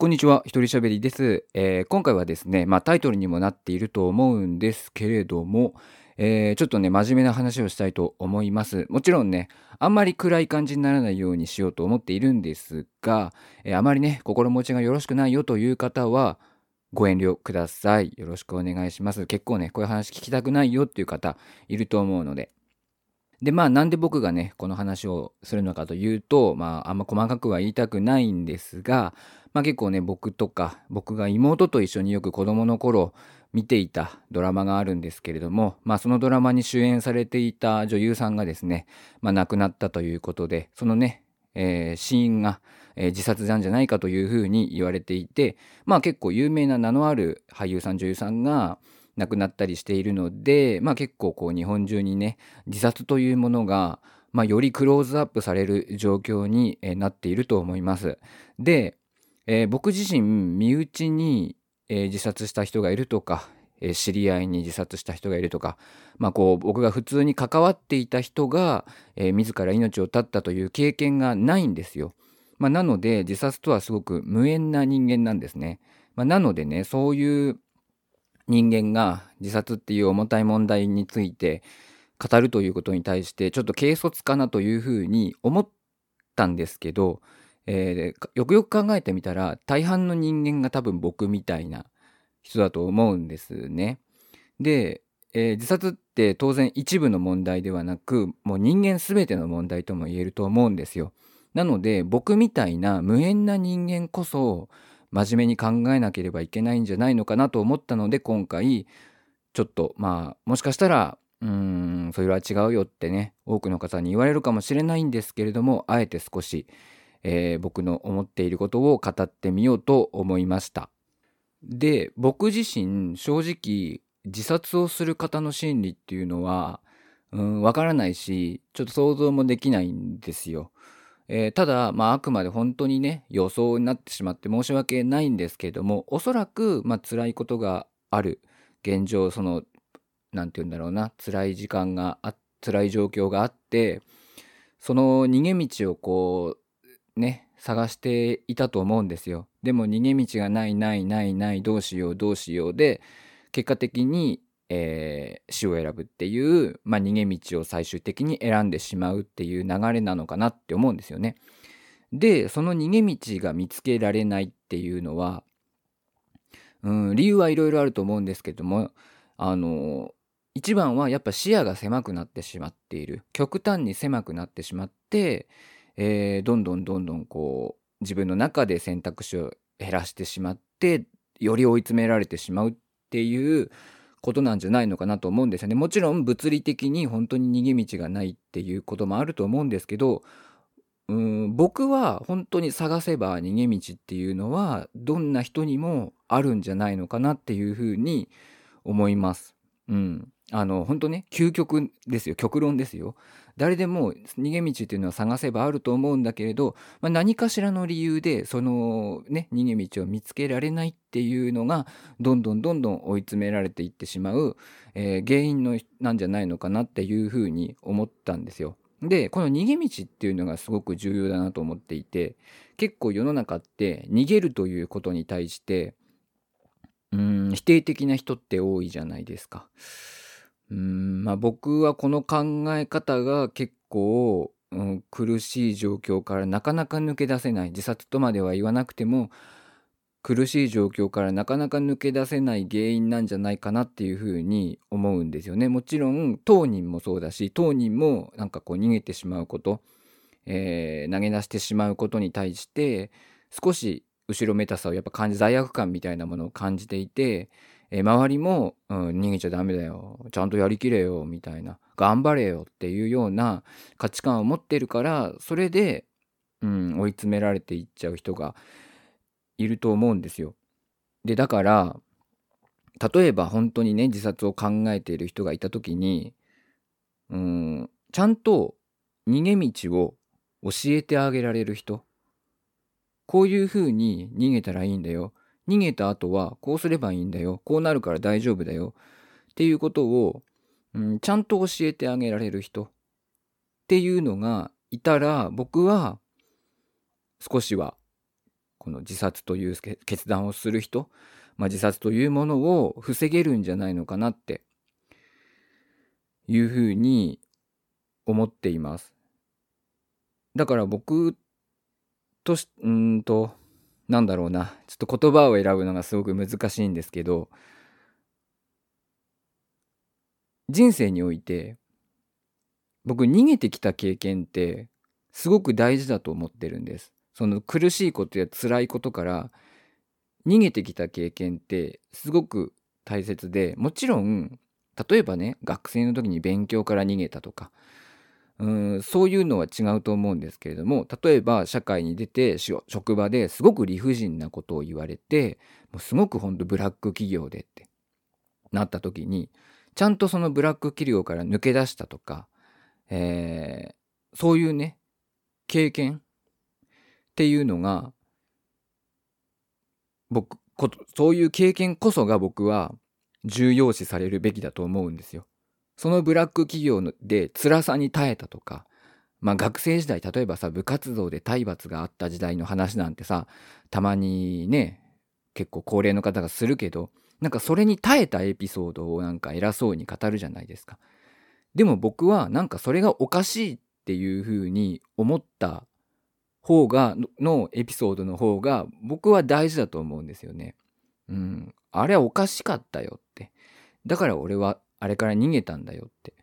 こんにちは、一人喋りです、えー、今回はですね、まあ、タイトルにもなっていると思うんですけれども、えー、ちょっとね、真面目な話をしたいと思います。もちろんね、あんまり暗い感じにならないようにしようと思っているんですが、えー、あまりね、心持ちがよろしくないよという方は、ご遠慮ください。よろしくお願いします。結構ね、こういう話聞きたくないよっていう方いると思うので、で、まあ、なんで僕がね、この話をするのかというと、まあ、あんま細かくは言いたくないんですが、まあ結構ね、僕とか、僕が妹と一緒によく子供の頃見ていたドラマがあるんですけれども、まあそのドラマに主演されていた女優さんがですね、まあ亡くなったということで、そのね、えー、死因が、えー、自殺なんじゃないかというふうに言われていて、まあ結構有名な名のある俳優さん女優さんが、亡くなったりしているので、まあ結構こう日本中にね、自殺というものが、まあよりクローズアップされる状況になっていると思います。で、えー、僕自身、身内に、えー、自殺した人がいるとか、えー、知り合いに自殺した人がいるとか、まあこう僕が普通に関わっていた人が、え自ら命を絶ったという経験がないんですよ。まあ、なので自殺とはすごく無縁な人間なんですね。まあ、なのでね、そういう人間が自殺っていう重たい問題について語るということに対してちょっと軽率かなというふうに思ったんですけど、えー、よくよく考えてみたら大半の人間が多分僕みたいな人だと思うんですね。で、えー、自殺って当然一部の問題ではなくもう人間全ての問題とも言えると思うんですよ。なので僕みたいな無縁な人間こそ真面目に考えなければいけないんじゃないのかなと思ったので今回ちょっとまあもしかしたらうんそれは違うよってね多くの方に言われるかもしれないんですけれどもあえて少し、えー、僕の思っていることを語ってみようと思いました。で僕自身正直自殺をする方の心理っていうのはうんわからないしちょっと想像もできないんですよ。えー、ただ、まあ、あくまで本当にね予想になってしまって申し訳ないんですけれどもおそらく、まあ辛いことがある現状その何て言うんだろうな辛い時間があ辛い状況があってその逃げ道をこうね探していたと思うんですよ。でも逃げ道がないないないないどうしようどうしようで結果的にえー、死を選ぶっていう、まあ、逃げ道を最終的に選んでしまうっていう流れなのかなって思うんですよね。でその逃げ道が見つけられないっていうのは、うん、理由はいろいろあると思うんですけどもあの一番はやっぱ視野が狭くなってしまっている極端に狭くなってしまって、えー、どんどんどんどんこう自分の中で選択肢を減らしてしまってより追い詰められてしまうっていうことなんじゃないのかなと思うんですよね。もちろん物理的に本当に逃げ道がないっていうこともあると思うんですけどうん僕は本当に探せば逃げ道っていうのはどんな人にもあるんじゃないのかなっていうふうに思います。うん、あの本当ね究極ですよ極論ですよ誰でも逃げ道っていうのは探せばあると思うんだけれど、まあ、何かしらの理由でそのね逃げ道を見つけられないっていうのがどんどんどんどん追い詰められていってしまう、えー、原因のなんじゃないのかなっていうふうに思ったんですよ。でこの逃げ道っていうのがすごく重要だなと思っていて結構世の中って逃げるということに対してうん否定的な人って多いじゃないですか。うんまあ僕はこの考え方が結構、うん、苦しい状況からなかなか抜け出せない自殺とまでは言わなくても苦しい状況からなかなか抜け出せない原因なんじゃないかなっていうふうに思うんですよね。もちろん当人もそうだし当人もなんかこう逃げてしまうこと、えー、投げ出してしまうことに対して少し後ろめたさをやっぱ感じ罪悪感みたいなものを感じていてえ周りも、うん、逃げちゃダメだよ。ちゃんとやりきれよ、みたいな。頑張れよっていうような価値観を持ってるから、それで、うん、追い詰められていっちゃう人がいると思うんですよ。で、だから、例えば本当にね、自殺を考えている人がいた時に、うん、ちゃんと逃げ道を教えてあげられる人。こういうふうに逃げたらいいんだよ。逃げた後はこうすればいいんだよ。こうなるから大丈夫だよ。っていうことを、うん、ちゃんと教えてあげられる人。っていうのがいたら僕は少しはこの自殺という決断をする人、まあ、自殺というものを防げるんじゃないのかなって。いうふうに思っています。だから僕とし、うんと、なんだろうな、ちょっと言葉を選ぶのがすごく難しいんですけど、人生において、僕逃げてきた経験ってすごく大事だと思ってるんです。その苦しいことや辛いことから逃げてきた経験ってすごく大切で、もちろん、例えばね、学生の時に勉強から逃げたとか、うんそういうのは違うと思うんですけれども例えば社会に出て職場ですごく理不尽なことを言われてもうすごくほんとブラック企業でってなった時にちゃんとそのブラック企業から抜け出したとか、えー、そういうね経験っていうのが僕そういう経験こそが僕は重要視されるべきだと思うんですよ。そのブラック企業で辛さに耐えたとか、まあ学生時代、例えばさ、部活動で体罰があった時代の話なんてさ、たまにね、結構高齢の方がするけど、なんかそれに耐えたエピソードをなんか偉そうに語るじゃないですか。でも僕はなんかそれがおかしいっていうふうに思った方が、のエピソードの方が僕は大事だと思うんですよね。うん。あれはおかしかったよって。だから俺はあれから逃げたんだよって。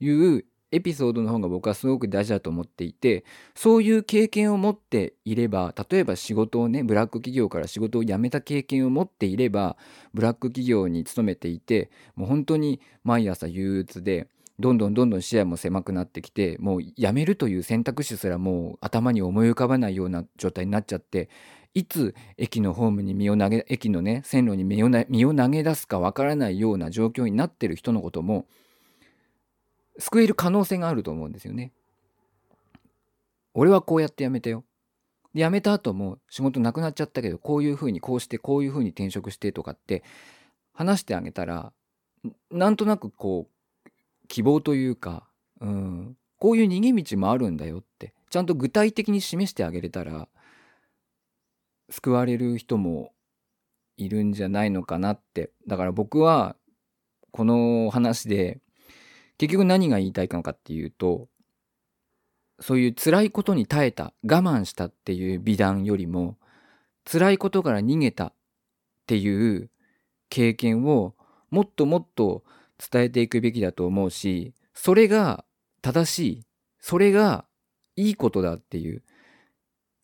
いうエピソードの方が僕はすごく大事だと思っていてそういう経験を持っていれば例えば仕事をねブラック企業から仕事を辞めた経験を持っていればブラック企業に勤めていてもう本当に毎朝憂鬱でどんどんどんどん視野も狭くなってきてもう辞めるという選択肢すらもう頭に思い浮かばないような状態になっちゃっていつ駅のホームに身を投げ駅のね線路に身を身を投げ出すかわからないような状況になってる人のことも救える可能性があると思うんですよね。俺はこうやって辞めたよ。で辞めた後も仕事なくなっちゃったけどこういうふうにこうしてこういうふうに転職してとかって話してあげたらなんとなくこう希望というか、うん、こういう逃げ道もあるんだよってちゃんと具体的に示してあげれたら救われる人もいるんじゃないのかなって。だから僕はこの話で結局何が言いたいのかっていうとそういう辛いことに耐えた我慢したっていう美談よりも辛いことから逃げたっていう経験をもっともっと伝えていくべきだと思うしそれが正しいそれがいいことだっていう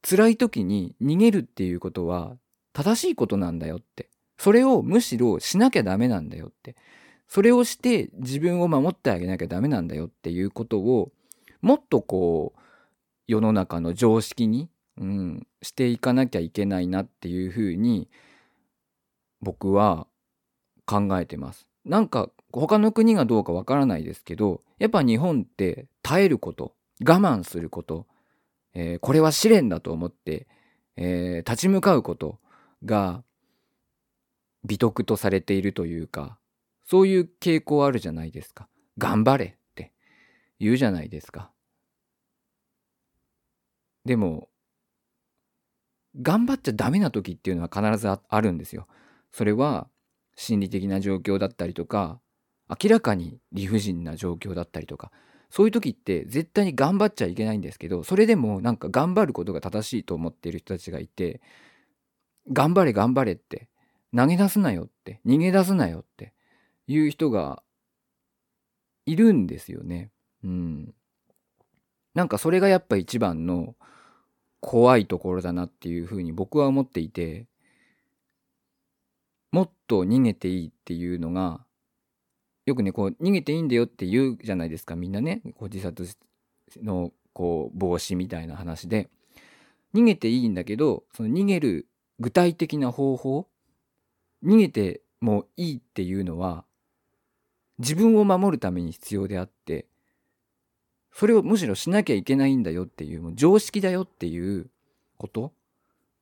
辛い時に逃げるっていうことは正しいことなんだよって。それをむしろしなきゃダメなんだよって。それをして自分を守ってあげなきゃダメなんだよっていうことをもっとこう世の中の常識に、うん、していかなきゃいけないなっていうふうに僕は考えてます。なんか他の国がどうかわからないですけどやっぱ日本って耐えること我慢することえー、これは試練だと思って、えー、立ち向かうことが美徳とされているというか、そういう傾向あるじゃないですか。頑張れって言うじゃないですか。でも、頑張っちゃダメな時っていうのは必ずあるんですよ。それは心理的な状況だったりとか、明らかに理不尽な状況だったりとか、そういう時って絶対に頑張っちゃいけないんですけどそれでもなんか頑張ることが正しいと思っている人たちがいて頑張れ頑張れって投げ出すなよって逃げ出すなよっていう人がいるんですよね。うん。なんかそれがやっぱ一番の怖いところだなっていうふうに僕は思っていてもっと逃げていいっていうのがよくねこう逃げていいんだよって言うじゃないですかみんなね。こう自殺のこう防止みたいな話で。逃げていいんだけどその逃げる具体的な方法逃げてもいいっていうのは自分を守るために必要であってそれをむしろしなきゃいけないんだよっていうもう常識だよっていうこと、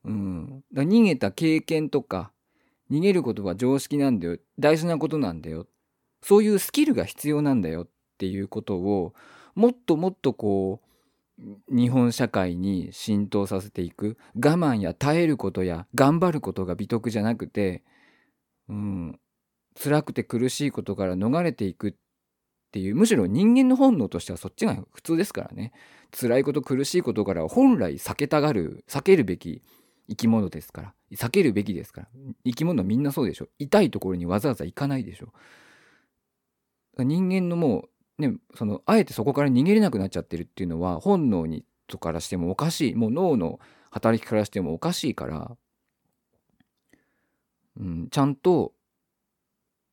うん、だ逃げた経験とか逃げることは常識なんだよ。大事なことなんだよそういうスキルが必要なんだよっていうことをもっともっとこう日本社会に浸透させていく。我慢や耐えることや頑張ることが美徳じゃなくて、うん、辛くて苦しいことから逃れていくっていうむしろ人間の本能としてはそっちが普通ですからね。辛いこと苦しいことから本来避けたがる避けるべき生き物ですから。避けるべきですから。生き物みんなそうでしょ。痛いところにわざわざ行かないでしょ。人間のもうね、そのあえてそこから逃げれなくなっちゃってるっていうのは本能にとからしてもおかしい。もう脳の働きからしてもおかしいから、うん、ちゃんと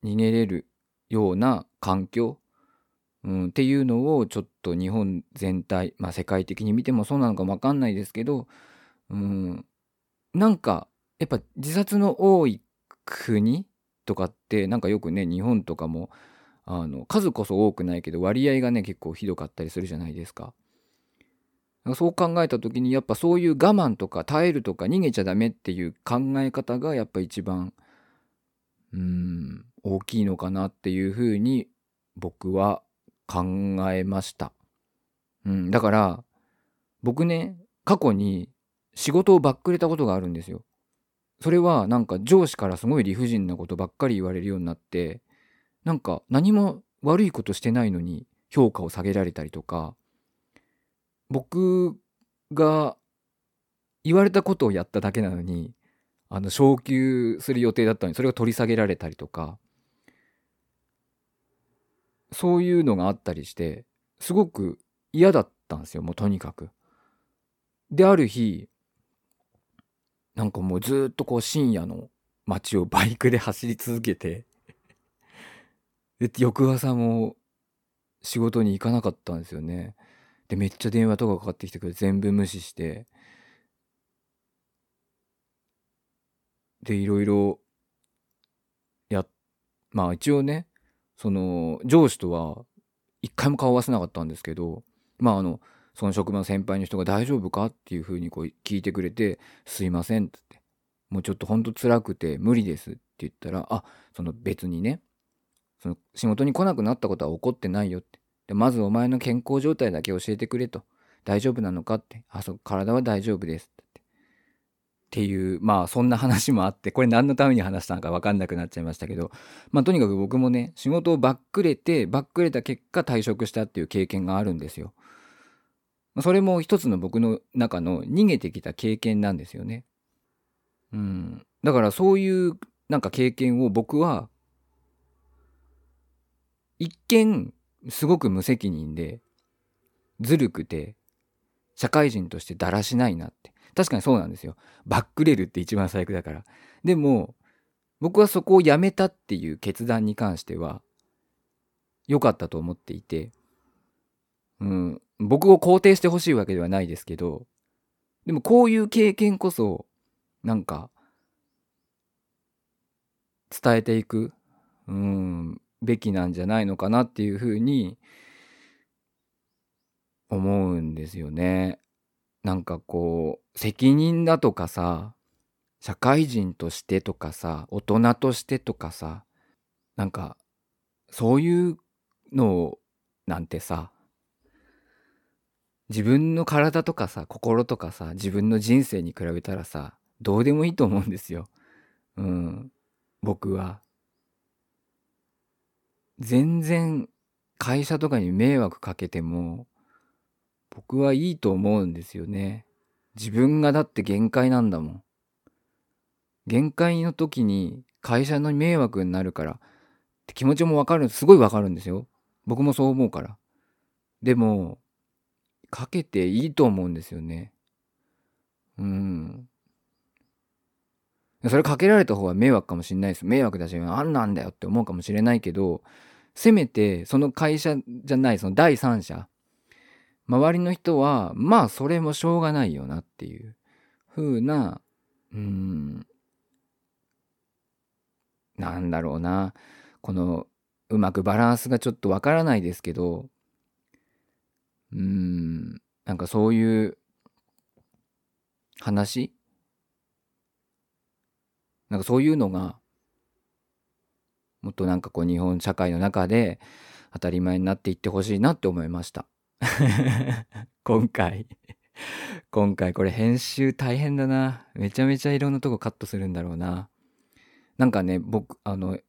逃げれるような環境、うん、っていうのをちょっと日本全体、まあ、世界的に見てもそうなのかも分かんないですけど、うん、なんかやっぱ自殺の多い国とかってなんかよくね日本とかもあの数こそ多くないけど割合がね結構ひどかったりするじゃないですか。そう考えた時にやっぱそういう我慢とか耐えるとか逃げちゃダメっていう考え方がやっぱ一番うん大きいのかなっていうふうに僕は考えました。うん、だから僕ね過去に仕事をバックれたことがあるんですよ。それはなんか上司からすごい理不尽なことばっかり言われるようになってなんか何も悪いことしてないのに評価を下げられたりとか僕が言われたことをやっただけなのにあの昇給する予定だったのにそれが取り下げられたりとかそういうのがあったりしてすごく嫌だったんですよもうとにかく。である日なんかもうずっとこう深夜の街をバイクで走り続けてで、翌朝も仕事に行かなかったんですよね。で、めっちゃ電話とかかかってきてくれ全部無視して。で、いろいろ、や、まあ一応ね、その、上司とは一回も顔合わせなかったんですけど、まああの、その職場の先輩の人が大丈夫かっていうふうにこう聞いてくれて、すいませんってって、もうちょっとほんと辛くて無理ですって言ったら、あ、その別にね、その仕事に来なくなったことは起こってないよって。でまずお前の健康状態だけ教えてくれと。大丈夫なのかって。あ、そう、体は大丈夫ですって。いう、まあそんな話もあって、これ何のために話したのか分かんなくなっちゃいましたけど、まあとにかく僕もね、仕事をバックれて、バックれた結果退職したっていう経験があるんですよ。それも一つの僕の中の逃げてきた経験なんですよね。うん。だからそういうなんか経験を僕は一見すごく無責任でずるくて社会人としてだらしないなって。確かにそうなんですよ。バックレるって一番最悪だから。でも僕はそこをやめたっていう決断に関しては良かったと思っていてうん僕を肯定してほしいわけではないですけどでもこういう経験こそなんか伝えていく。うんべきなんじゃないのかなっていうふうに思うんですよね。なんかこう責任だとかさ社会人としてとかさ大人としてとかさなんかそういうのなんてさ自分の体とかさ心とかさ自分の人生に比べたらさどうでもいいと思うんですよ。うん。僕は。全然会社とかに迷惑かけても僕はいいと思うんですよね。自分がだって限界なんだもん。限界の時に会社の迷惑になるからって気持ちもわかる、すごいわかるんですよ。僕もそう思うから。でも、かけていいと思うんですよね。うん。それかけられた方は迷惑かもしれないです。迷惑だし、あんなんだよって思うかもしれないけど、せめてその会社じゃないその第三者周りの人はまあそれもしょうがないよなっていう風なうんなんだろうな。このうまくバランスがちょっとわからないですけどうんなんかそういう話？なんかそういうのがもっとなんかこう日本社会の中で当たり前になっていってほしいなって思いました。今回 今回これ編集大変だな。めちゃめちゃいろんなとこカットするんだろうな。なんかね、僕、あの、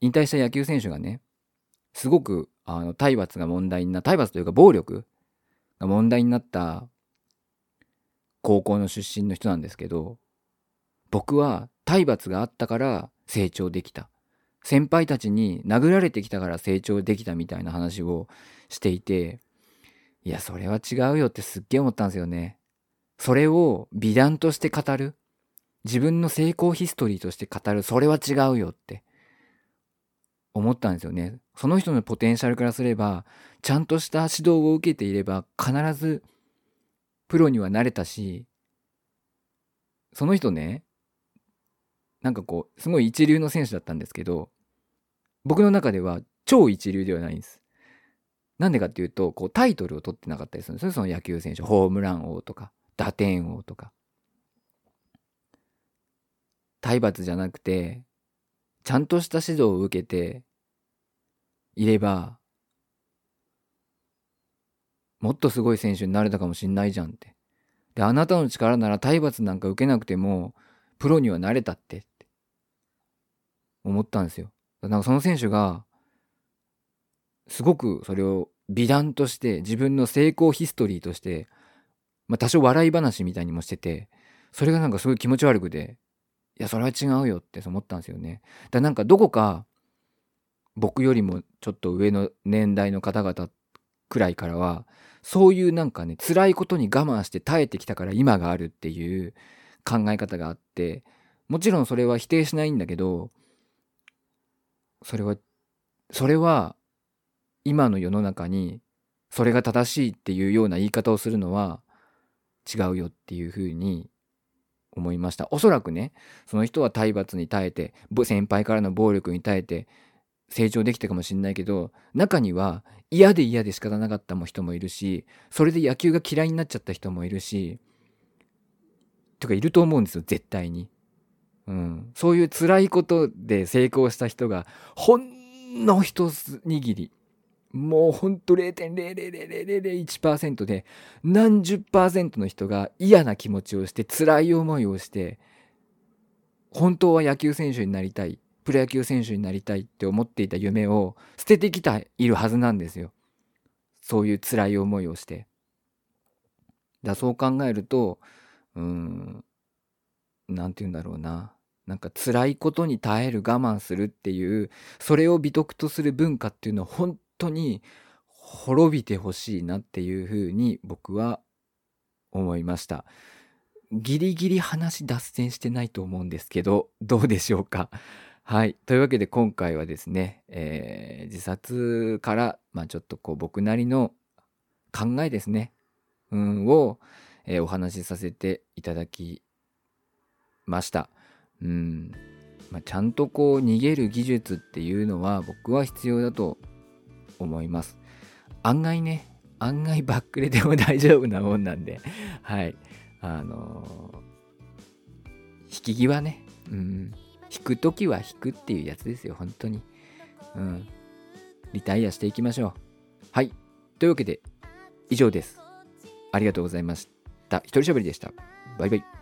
引退した野球選手がね、すごく、あの、体罰が問題にな、体罰というか暴力が問題になった高校の出身の人なんですけど、僕は体罰があったから成長できた。先輩たちに殴られてきたから成長できたみたいな話をしていて、いや、それは違うよってすっげえ思ったんですよね。それを美談として語る。自分の成功ヒストリーとして語る。それは違うよって思ったんですよね。その人のポテンシャルからすれば、ちゃんとした指導を受けていれば必ずプロにはなれたし、その人ね、なんかこう、すごい一流の選手だったんですけど、僕の中では超一流ではないんです。なんでかっていうと、こうタイトルを取ってなかったりするんですよ。その野球選手。ホームラン王とか、打点王とか。体罰じゃなくて、ちゃんとした指導を受けていれば、もっとすごい選手になれたかもしんないじゃんって。で、あなたの力なら体罰なんか受けなくても、プロにはなれたってって思ったんですよ。なんかその選手が、すごくそれを美談として自分の成功ヒストリーとして、まあ多少笑い話みたいにもしてて、それがなんかすごい気持ち悪くて、いや、それは違うよって思ったんですよね。だなんかどこか僕よりもちょっと上の年代の方々くらいからは、そういうなんかね、辛いことに我慢して耐えてきたから今があるっていう考え方があって、もちろんそれは否定しないんだけど、それは、それは今の世の中にそれが正しいっていうような言い方をするのは違うよっていうふうに思いました。おそらくね、その人は体罰に耐えて、先輩からの暴力に耐えて成長できたかもしんないけど、中には嫌で嫌で仕方なかった人もいるし、それで野球が嫌いになっちゃった人もいるし、とかいると思うんですよ、絶対に。うん。そういう辛いことで成功した人が、ほんの一握り、もうほんと0.00001%で何十パーセントの人が嫌な気持ちをして辛い思いをして本当は野球選手になりたいプロ野球選手になりたいって思っていた夢を捨ててきているはずなんですよそういう辛い思いをしてだそう考えるとうん何て言うんだろうななんか辛いことに耐える我慢するっていうそれを美徳とする文化っていうのは本当に滅びてほしいなっていうふうに僕は思いました。ギリギリ話脱線してないと思うんですけど、どうでしょうか？はい。というわけで今回はですね、えー、自殺から、まあちょっとこう僕なりの考えですね、うん、を、えー、お話しさせていただきました。うん。まあ、ちゃんとこう逃げる技術っていうのは僕は必要だと思います。案外ね、案外バックレでも大丈夫なもんなんで、はい。あのー、引き際ね、うん。引くときは引くっていうやつですよ、本当に。うん。リタイアしていきましょう。はい。というわけで、以上です。ありがとうございました。た一人喋りでした。バイバイ。